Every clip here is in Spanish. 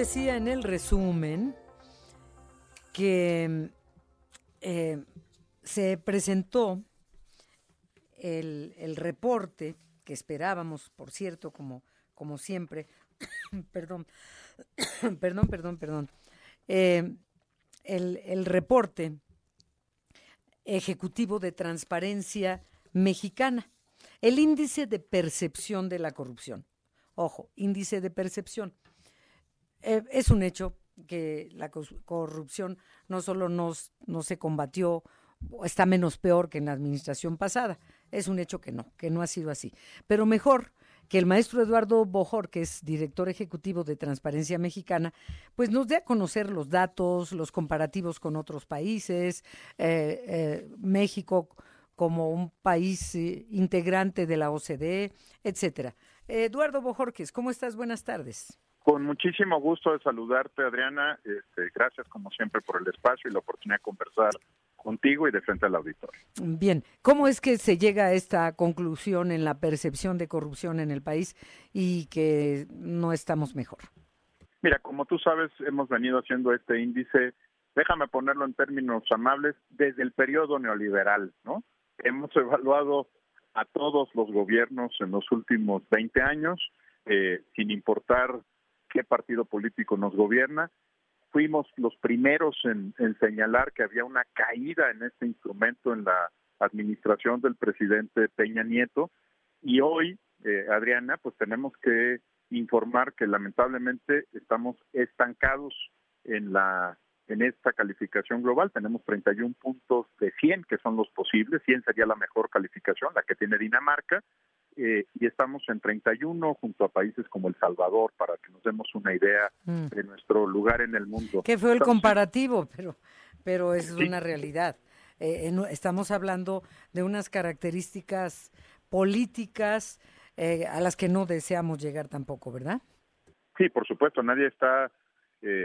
decía en el resumen que eh, se presentó el, el, reporte que esperábamos, por cierto, como, como siempre, perdón, perdón, perdón, perdón, eh, el, el reporte ejecutivo de transparencia mexicana, el índice de percepción de la corrupción. Ojo, índice de percepción. Eh, es un hecho que la corrupción no solo nos, no se combatió, está menos peor que en la administración pasada. Es un hecho que no, que no ha sido así. Pero mejor que el maestro Eduardo Bojor, que es director ejecutivo de Transparencia Mexicana, pues nos dé a conocer los datos, los comparativos con otros países, eh, eh, México como un país integrante de la OCDE, etcétera. Eduardo Bojorques, ¿cómo estás? Buenas tardes. Con muchísimo gusto de saludarte, Adriana. Este, gracias, como siempre, por el espacio y la oportunidad de conversar contigo y de frente al auditorio. Bien, ¿cómo es que se llega a esta conclusión en la percepción de corrupción en el país y que no estamos mejor? Mira, como tú sabes, hemos venido haciendo este índice, déjame ponerlo en términos amables, desde el periodo neoliberal, ¿no? Hemos evaluado a todos los gobiernos en los últimos 20 años, eh, sin importar qué partido político nos gobierna. Fuimos los primeros en, señalar que había una caída en este instrumento en la administración del presidente Peña Nieto y hoy, eh, Adriana, pues tenemos que informar que lamentablemente estamos estancados en la en esta calificación global. Tenemos 31 puntos de 100, que son los posibles. 100 sería la mejor calificación, la que tiene Dinamarca. Eh, y estamos en 31 junto a países como El Salvador, para que nos demos una idea mm. de nuestro lugar en el mundo. Que fue el comparativo, pero, pero es una realidad. Eh, estamos hablando de unas características políticas eh, a las que no deseamos llegar tampoco, ¿verdad? Sí, por supuesto, nadie está,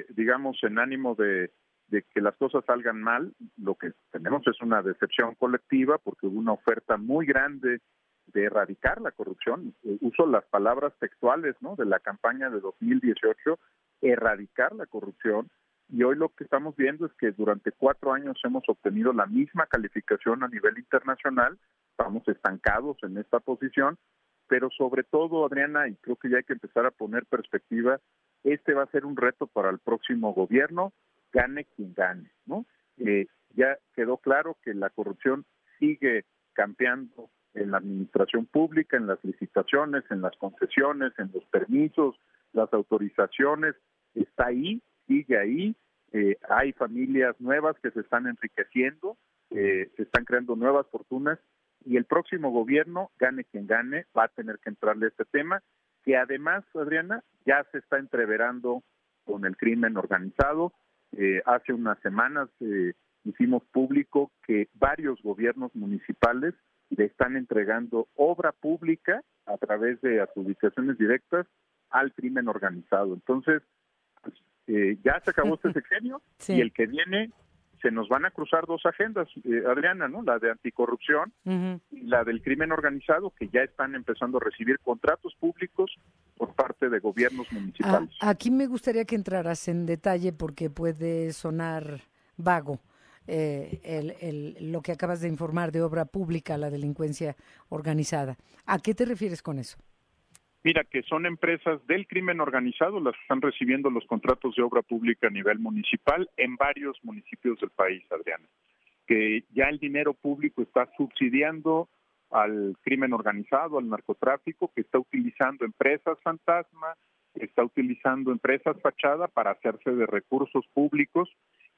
digamos, en ánimo de, de que las cosas salgan mal. Lo que tenemos es una decepción colectiva porque hubo una oferta muy grande de erradicar la corrupción. Eh, uso las palabras textuales ¿no? de la campaña de 2018, erradicar la corrupción. Y hoy lo que estamos viendo es que durante cuatro años hemos obtenido la misma calificación a nivel internacional, estamos estancados en esta posición, pero sobre todo, Adriana, y creo que ya hay que empezar a poner perspectiva, este va a ser un reto para el próximo gobierno, gane quien gane, ¿no? Eh, ya quedó claro que la corrupción sigue campeando en la administración pública, en las licitaciones, en las concesiones, en los permisos, las autorizaciones, está ahí, sigue ahí, eh, hay familias nuevas que se están enriqueciendo, eh, se están creando nuevas fortunas y el próximo gobierno, gane quien gane, va a tener que entrarle a este tema, que además, Adriana, ya se está entreverando con el crimen organizado. Eh, hace unas semanas hicimos público que varios gobiernos municipales le están entregando obra pública a través de adjudicaciones directas al crimen organizado. Entonces, pues, eh, ya se acabó este sexenio y el que viene se nos van a cruzar dos agendas, eh, Adriana, ¿no? La de anticorrupción y la del crimen organizado, que ya están empezando a recibir contratos públicos por parte de gobiernos municipales. aquí me gustaría que entraras en detalle porque puede sonar vago eh, el, lo que acabas de informar de obra pública, la delincuencia organizada. ¿A qué te refieres con eso? Mira, que son empresas del crimen organizado las que están recibiendo los contratos de obra pública a nivel municipal en varios municipios del país, Adriana. Que ya el dinero público está subsidiando al crimen organizado, al narcotráfico, que está utilizando empresas fantasma, está utilizando empresas fachada para hacerse de recursos públicos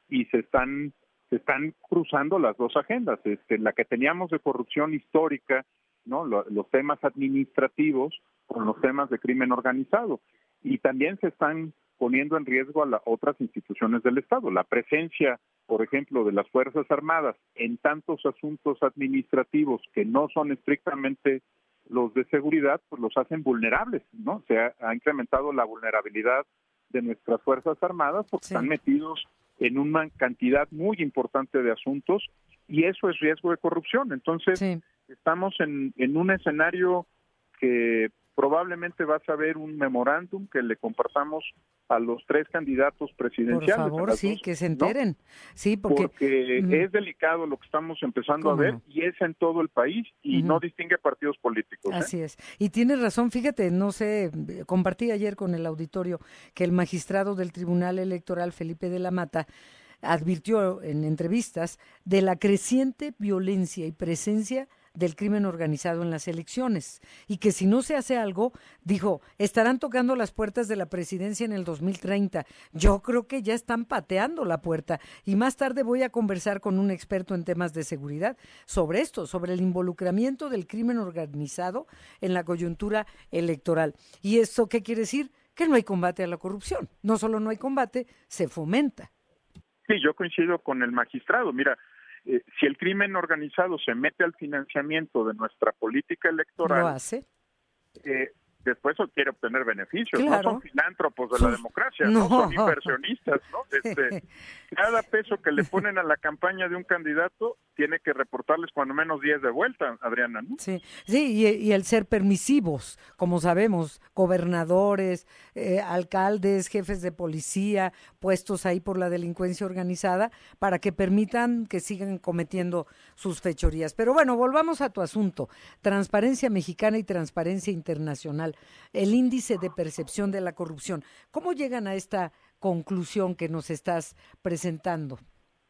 y se están se están cruzando las dos agendas, este, la que teníamos de corrupción histórica, ¿no? los temas administrativos con los temas de crimen organizado. Y también se están poniendo en riesgo a las otras instituciones del Estado. La presencia, por ejemplo, de las Fuerzas Armadas en tantos asuntos administrativos que no son estrictamente los de seguridad, pues los hacen vulnerables, ¿no? Se ha, incrementado la vulnerabilidad de nuestras Fuerzas Armadas porque están metidos en una cantidad muy importante de asuntos y eso es riesgo de corrupción. Entonces, estamos en, en un escenario que probablemente vas a ver un memorándum que le compartamos a los tres candidatos presidenciales. Por favor, sí, que se enteren. Sí, porque, es delicado lo que estamos empezando a ver y es en todo el país y no distingue partidos políticos. ¿eh? Así es. Y tienes razón, fíjate, no sé, compartí ayer con el auditorio que el magistrado del Tribunal Electoral, Felipe de la Mata, advirtió en entrevistas de la creciente violencia y presencia del crimen organizado en las elecciones y que si no se hace algo, dijo, estarán tocando las puertas de la presidencia en el 2030. Yo creo que ya están pateando la puerta y más tarde voy a conversar con un experto en temas de seguridad sobre esto, sobre el involucramiento del crimen organizado en la coyuntura electoral. ¿Y eso qué quiere decir? Que no hay combate a la corrupción. No solo no hay combate, se fomenta. Sí, yo coincido con el magistrado. Mira, eh, si el crimen organizado se mete al financiamiento de nuestra política electoral, ¿Lo hace? Eh, después quiere obtener beneficios. No son filántropos de la democracia, no, son inversionistas. ¿no? Este, cada peso que le ponen a la campaña de un candidato tiene que reportarles cuando menos 10 de vuelta, Adriana. ¿no? Sí, sí y, el ser permisivos, como sabemos, gobernadores, eh, alcaldes, jefes de policía, puestos ahí por la delincuencia organizada, para que permitan que sigan cometiendo sus fechorías. Pero bueno, volvamos a tu asunto. Transparencia mexicana y transparencia internacional el índice de percepción de la corrupción. ¿Cómo llegan a esta conclusión que nos estás presentando?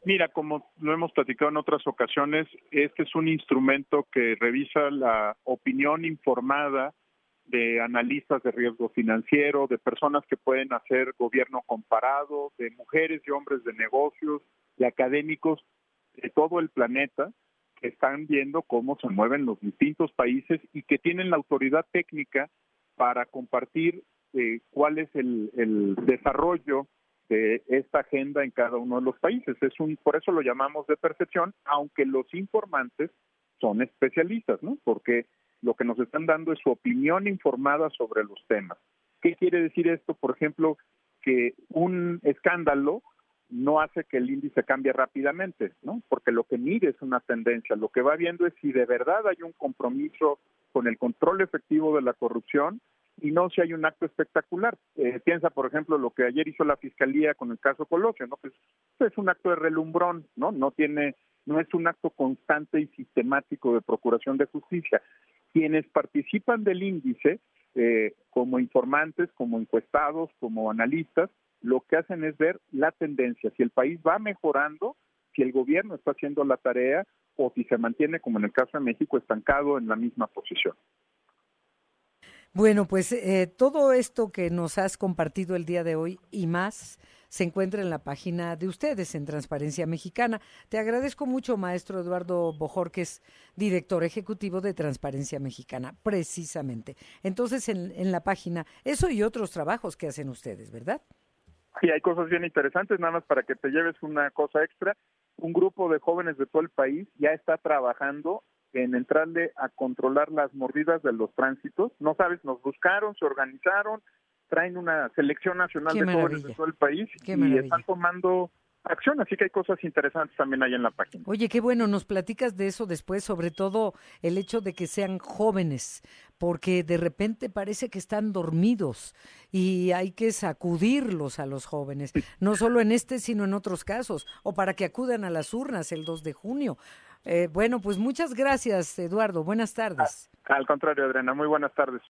Mira, como lo hemos platicado en otras ocasiones, este es un instrumento que revisa la opinión informada de analistas de riesgo financiero, de personas que pueden hacer gobierno comparado, de mujeres y hombres de negocios, de académicos de todo el planeta que están viendo cómo se mueven los distintos países y que tienen la autoridad técnica para compartir eh, cuál es el, desarrollo de esta agenda en cada uno de los países. Es un, por eso lo llamamos de percepción, aunque los informantes son especialistas, ¿no? Porque lo que nos están dando es su opinión informada sobre los temas. ¿Qué quiere decir esto? Por ejemplo, que un escándalo no hace que el índice cambie rápidamente, ¿no? Porque lo que mide es una tendencia, lo que va viendo es si de verdad hay un compromiso con el control efectivo de la corrupción y no si hay un acto espectacular. Eh, piensa, por ejemplo, lo que ayer hizo la fiscalía con el caso Colosio, ¿no? Pues es un acto de relumbrón, ¿no? No tiene, no es un acto constante y sistemático de procuración de justicia. Quienes participan del índice, eh, como informantes, como encuestados, como analistas, lo que hacen es ver la tendencia, si el país va mejorando, si el gobierno está haciendo la tarea o si se mantiene, como en el caso de México, estancado en la misma posición. Bueno, pues eh, todo esto que nos has compartido el día de hoy y más se encuentra en la página de ustedes, en Transparencia Mexicana. Te agradezco mucho, maestro Eduardo Bojorques, director ejecutivo de Transparencia Mexicana, precisamente. Entonces, en, en la página, eso y otros trabajos que hacen ustedes, ¿verdad? Sí, hay cosas bien interesantes, nada más para que te lleves una cosa extra. Un grupo de jóvenes de todo el país ya está trabajando en entrarle a controlar las mordidas de los tránsitos. No sabes, nos buscaron, se organizaron, traen una selección nacional de jóvenes de todo el país y están tomando acción, así que hay cosas interesantes también ahí en la página. Oye, qué bueno, nos platicas de eso después, sobre todo el hecho de que sean jóvenes, porque de repente parece que están dormidos y hay que sacudirlos a los jóvenes, no solo en este, sino en otros casos, o para que acudan a las urnas el 2 de junio. Eh, bueno, pues muchas gracias, Eduardo. Buenas tardes. Al contrario, Adriana, muy buenas tardes.